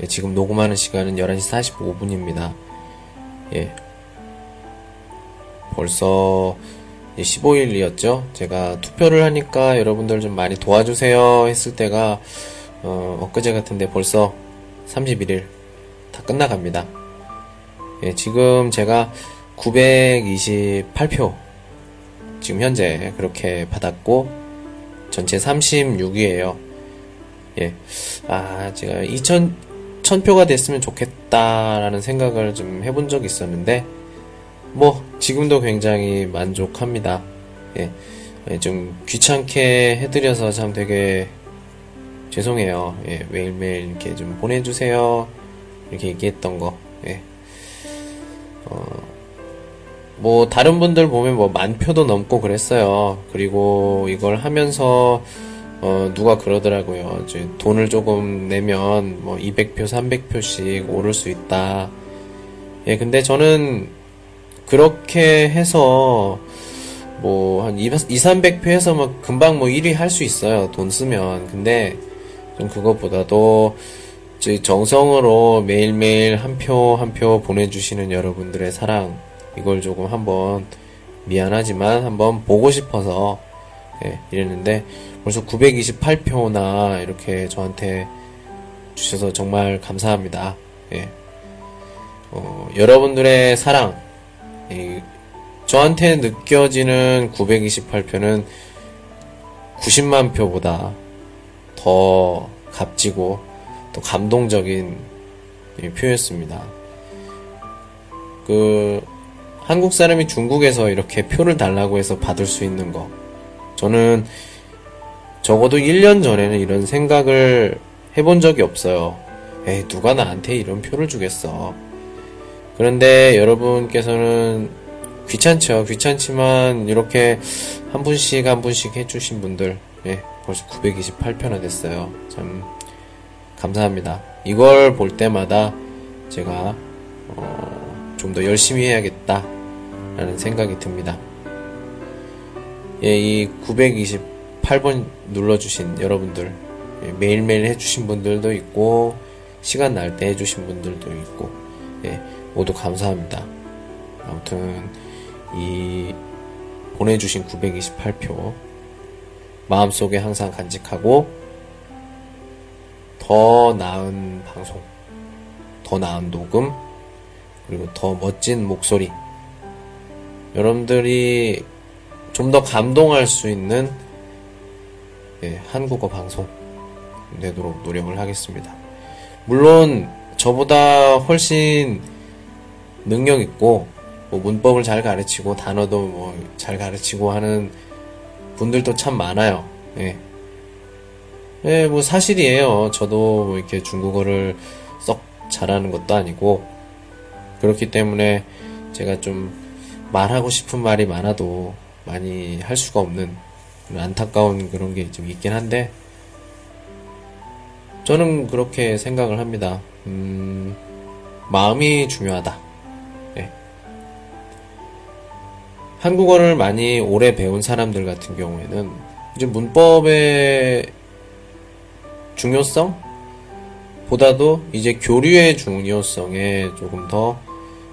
예, 지금 녹음하는 시간은 11시 45분입니다. 예. 벌써 15일이었죠. 제가 투표를 하니까 여러분들 좀 많이 도와주세요 했을 때가 어, 엊그제 같은데 벌써 31일 다 끝나갑니다. 예, 지금 제가 928표 지금 현재 그렇게 받았고 전체 36위에요. 예. 아, 제가 2000 1000표가 됐으면 좋겠다라는 생각을 좀 해본 적이 있었는데 뭐 지금도 굉장히 만족합니다. 예. 예, 좀 귀찮게 해드려서 참 되게 죄송해요. 예, 매일매일 이렇게 좀 보내주세요. 이렇게 얘기했던 거. 예. 어, 뭐 다른 분들 보면 뭐 만 표도 넘고 그랬어요. 그리고 이걸 하면서 어, 누가 그러더라고요. 이제 돈을 조금 내면 뭐 200표, 300표씩 오를 수 있다. 예, 근데 저는 그렇게 해서 뭐 한 2, 300표 해서 뭐 금방 뭐 1위 할 수 있어요. 돈 쓰면. 근데 좀 그것보다도 정성으로 매일매일 한 표 한 표 보내주시는 여러분들의 사랑 이걸 조금 한번 미안하지만 한번 보고 싶어서 예, 이랬는데 벌써 928표나 이렇게 저한테 주셔서 정말 감사합니다. 예. 어, 여러분들의 사랑, 이, 저한테 느껴지는 928표는 90만 표보다 더 값지고 또 감동적인 표였습니다. 그 한국 사람이 중국에서 이렇게 표를 달라고 해서 받을 수 있는 거. 저는 적어도 1년 전에는 이런 생각을 해본 적이 없어요. 에이, 누가 나한테 이런 표를 주겠어. 그런데 여러분께서는 귀찮죠. 귀찮지만 이렇게 한 분씩 한 분씩 해주신 분들, 예, 벌써 928표나 됐어요. 참, 감사합니다. 이걸 볼 때마다 제가, 어, 좀 더 열심히 해야겠다. 라는 생각이 듭니다. 예, 이 928번 눌러주신 여러분들, 예, 매일매일 해주신 분들도 있고, 시간 날 때 해주신 분들도 있고, 예, 모두 감사합니다. 아무튼, 이, 보내주신 928표, 마음속에 항상 간직하고, 더 나은 방송, 더 나은 녹음, 그리고 더 멋진 목소리, 여러분들이 좀 더 감동할 수 있는 예, 한국어 방송 되도록 노력을 하겠습니다. 물론 저보다 훨씬 능력 있고 뭐 문법을 잘 가르치고 단어도 뭐 잘 가르치고 하는 분들도 참 많아요. 예. 예, 뭐 사실이에요. 저도 뭐 이렇게 중국어를 썩 잘하는 것도 아니고 그렇기 때문에 제가 좀 말하고 싶은 말이 많아도 많이 할 수가 없는 안타까운 그런 게 좀 있긴 한데 저는 그렇게 생각을 합니다. 음, 마음이 중요하다. 네. 한국어를 많이 오래 배운 사람들 같은 경우에는 이제 문법의 중요성 보다도 이제 교류의 중요성에 조금 더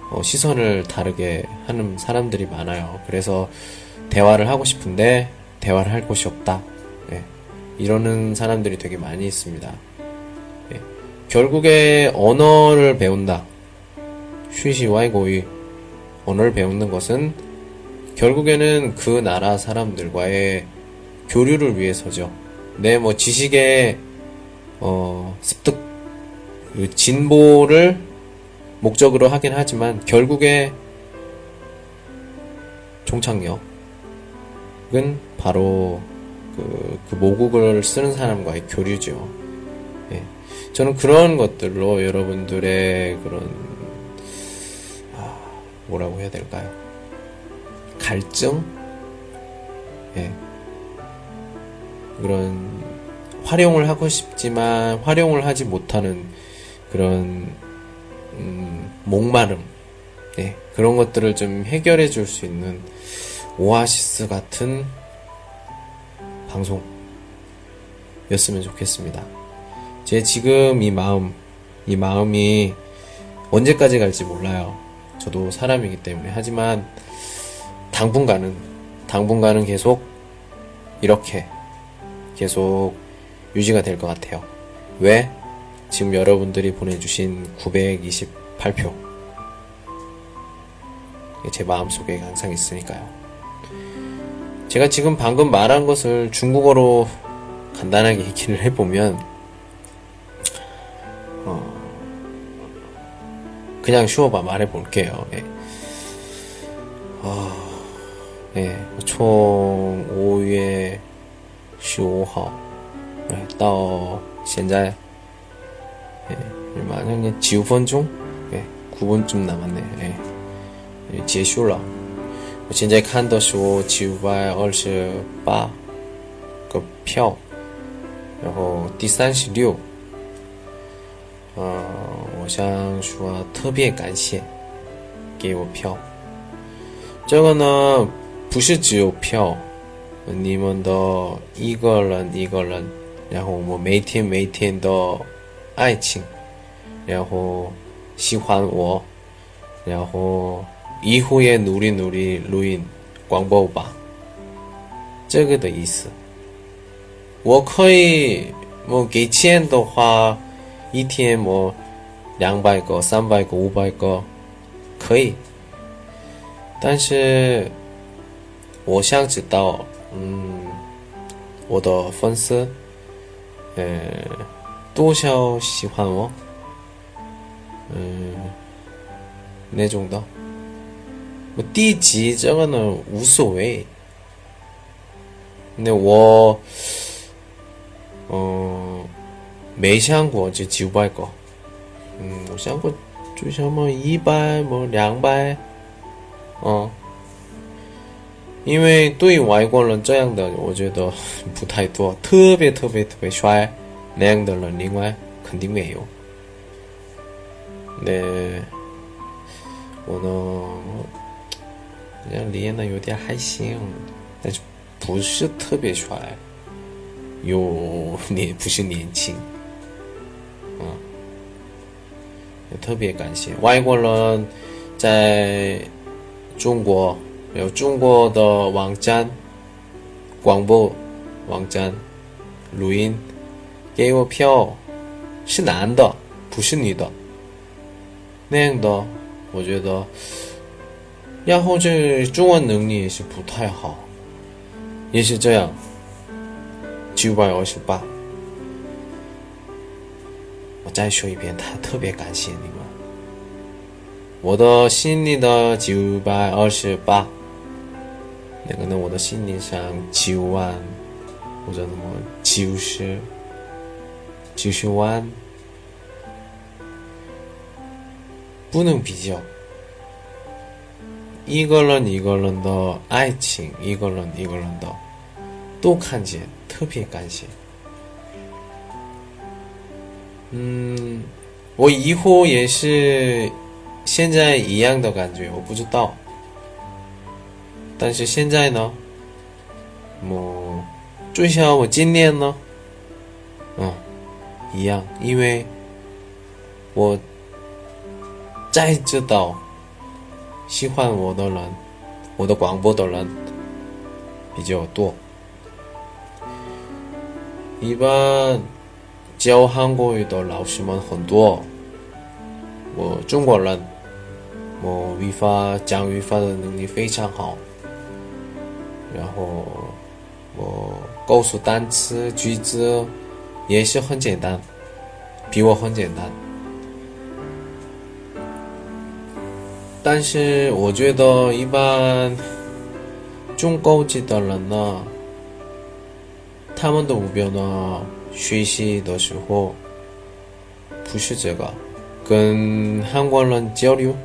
어, 시선을 다르게 하는 사람들이 많아요. 그래서 대화를 하고 싶은데 대화를 할 곳이 없다. 예, 이러는 사람들이 되게 많이 있습니다. 예, 결국에 언어를 배운다. 쉬시와이 고이 언어를 배우는 것은 결국에는 그 나라 사람들과의 교류를 위해서죠. 내 뭐 지식의 어, 습득 그 진보를 목적으로 하긴 하지만 결국에 종착역 은 바로 그, 그 모국을 쓰는 사람과의 교류죠. 예. 저는 그런 것들로 여러분들의 그런 뭐라고 해야 될까요? 갈증? 예. 그런 활용을 하고 싶지만 활용을 하지 못하는 그런 음, 목마름, 예, 그런 것들을 좀 해결해 줄 수 있는 오아시스 같은 방송이었으면 좋겠습니다. 제 지금 이 마음, 이 마음이 언제까지 갈지 몰라요. 저도 사람이기 때문에. 하지만 당분간은, 당분간은 계속 이렇게 계속 유지가 될 것 같아요. 왜? 지금 여러분들이 보내주신 928표. 제 마음속에 항상 있으니까요. 제가 지금 방금 말한 것을 중국어로 간단하게 얘기를 해보면, 어, 그냥 쉬워봐 말해볼게요. 예. 어, 예. 총 5月 15号, 到现在 예, 만약에 9分钟, 예, 9분쯤 남았네. 예, 结束了。 我现在看的是928个票，然后第36，呃，我想说特别感谢给我票。这个呢，不是只有票，你们的一个人一个人，然后我每天每天都。爱情，然后喜欢我，然后以后也努力努力录音广播吧，这个的意思。我可以，我给钱的话，一天我两百个、三百个、五百个，可以。但是我想知道，嗯，我的粉丝，嗯。多少喜欢我？嗯，那种的。我第几这个呢无所谓。那我，嗯，没想过就九百个。嗯，我想过最少么一百么两百。嗯，因为对外国人这样的，我觉得不太多，特别特别特别帅。那样的人，另外肯定没有。那我呢，这样练的有点还行，但是不是特别帅，又 年不是年轻，嗯，也特别感谢外国人在中国有中国的网站、广播网站、录音。给我票，是男的，不是女的。那样的，我觉得，然后这中文能力也是不太好，也是这样。九百二十八，我再说一遍，他特别感谢你们。我的心里的九百二十八，那个呢，我的心里上九万或者那么九十。就是玩，不能比较。一个人一个人的爱情，一个人一个人的都看见，特别感谢。嗯，我以后也是现在一样的感觉，我不知道。但是现在呢，我最少我今年呢，嗯。一样，因为我再知道喜欢我的人，我的广播的人比较多。一般教韩国语的老师们很多，我中国人，我语法讲语法的能力非常好，然后我告诉单词句子。也是很简单，比我很简单。但是我觉得一般中高级的人呢，他们的目标呢，学习的时候不是这个，跟韩国人交流，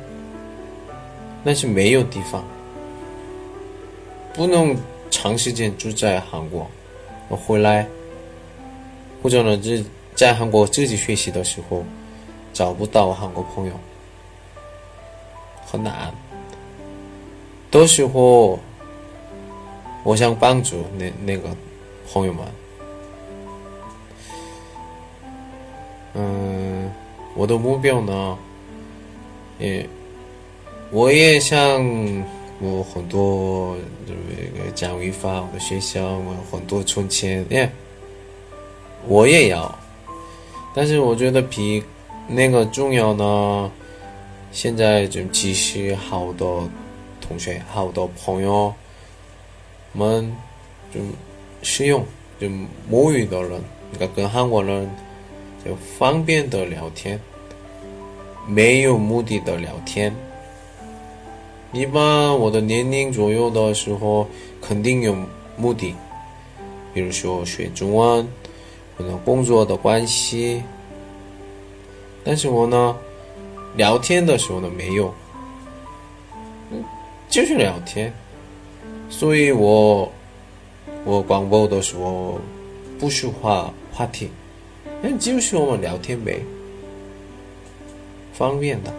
那是没有地方，不能长时间住在韩国。我回来，或者呢，是在韩国自己学习的时候，找不到韩国朋友，很难。到时候，我想帮助那那个朋友们。嗯，我的目标呢，也。我也想，我很多这个奖励法，我的学校，我很多存钱，耶，我也要。但是我觉得比那个重要呢。现在就其实好多同学、好多朋友们就使用就母语的人，那个跟韩国人就方便的聊天，没有目的的聊天。一般我的年龄左右的时候，肯定有目的，比如说学中文，可能工作的关系。但是我呢，聊天的时候呢没有，就是聊天。所以我我广播的时候不说话话题，那就是我们聊天呗，方便的，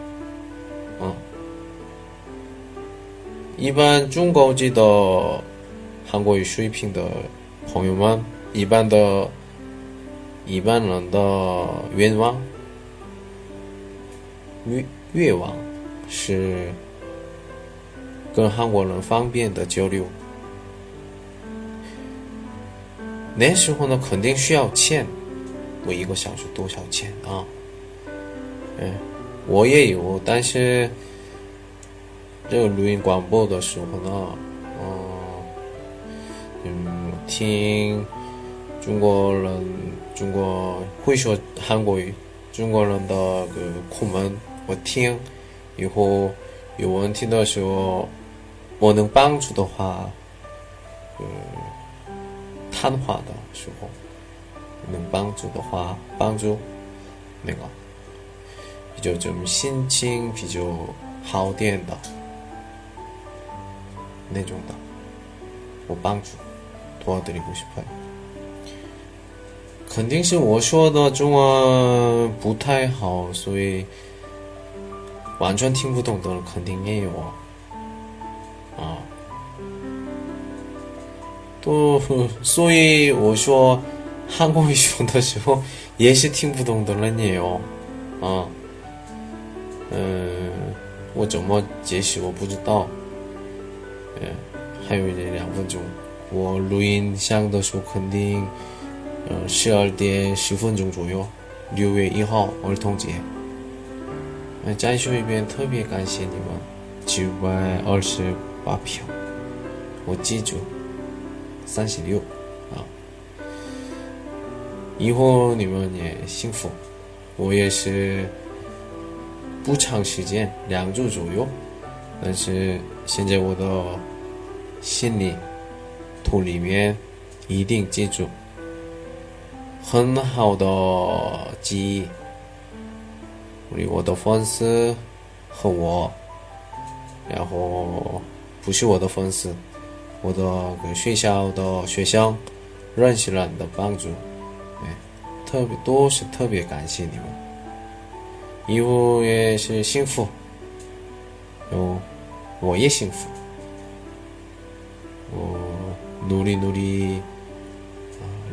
嗯。一般中高级的韩国语水平的朋友们，一般的一般人的愿望越越往是跟韩国人方便的交流。那时候呢，肯定需要钱，我一个小时多少钱啊？嗯，我也有，但是。这个录音广播的时候呢，嗯，听中国人，中国会说韩国语，中国人的个课文，我听，以后有问题的时候，我能帮助的话，呃，谈话的时候，能帮助的话，帮助那个比较좀心情比较好点的。那种的，我帮助，도와드리고싶어 요。 肯定是我说的中文不太好，所以 完全听不懂的肯定也有啊。啊都所以我说韩国语说的时候也是听不懂的人也有啊。嗯，我怎么解释我不知道。嗯，还有一两分钟，我录音响的时候肯定，呃，十二点十分钟左右，六月一号儿童节。再说一遍，特别感谢你们，九百二十八票，我记住，三十六啊。以后你们也幸福，我也是不长时间，两周左右。但是现在我的心里、土里面一定记住很好的记忆。我的粉丝和我，然后不是我的粉丝，我的学校的学生认识人的帮助，哎，特别都是特别感谢你们，以后也是幸福。哦，我也幸福。我努力努力，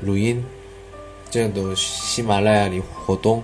录音，这样的喜马拉雅里活动，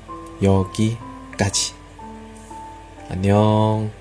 여기까지. 안녕.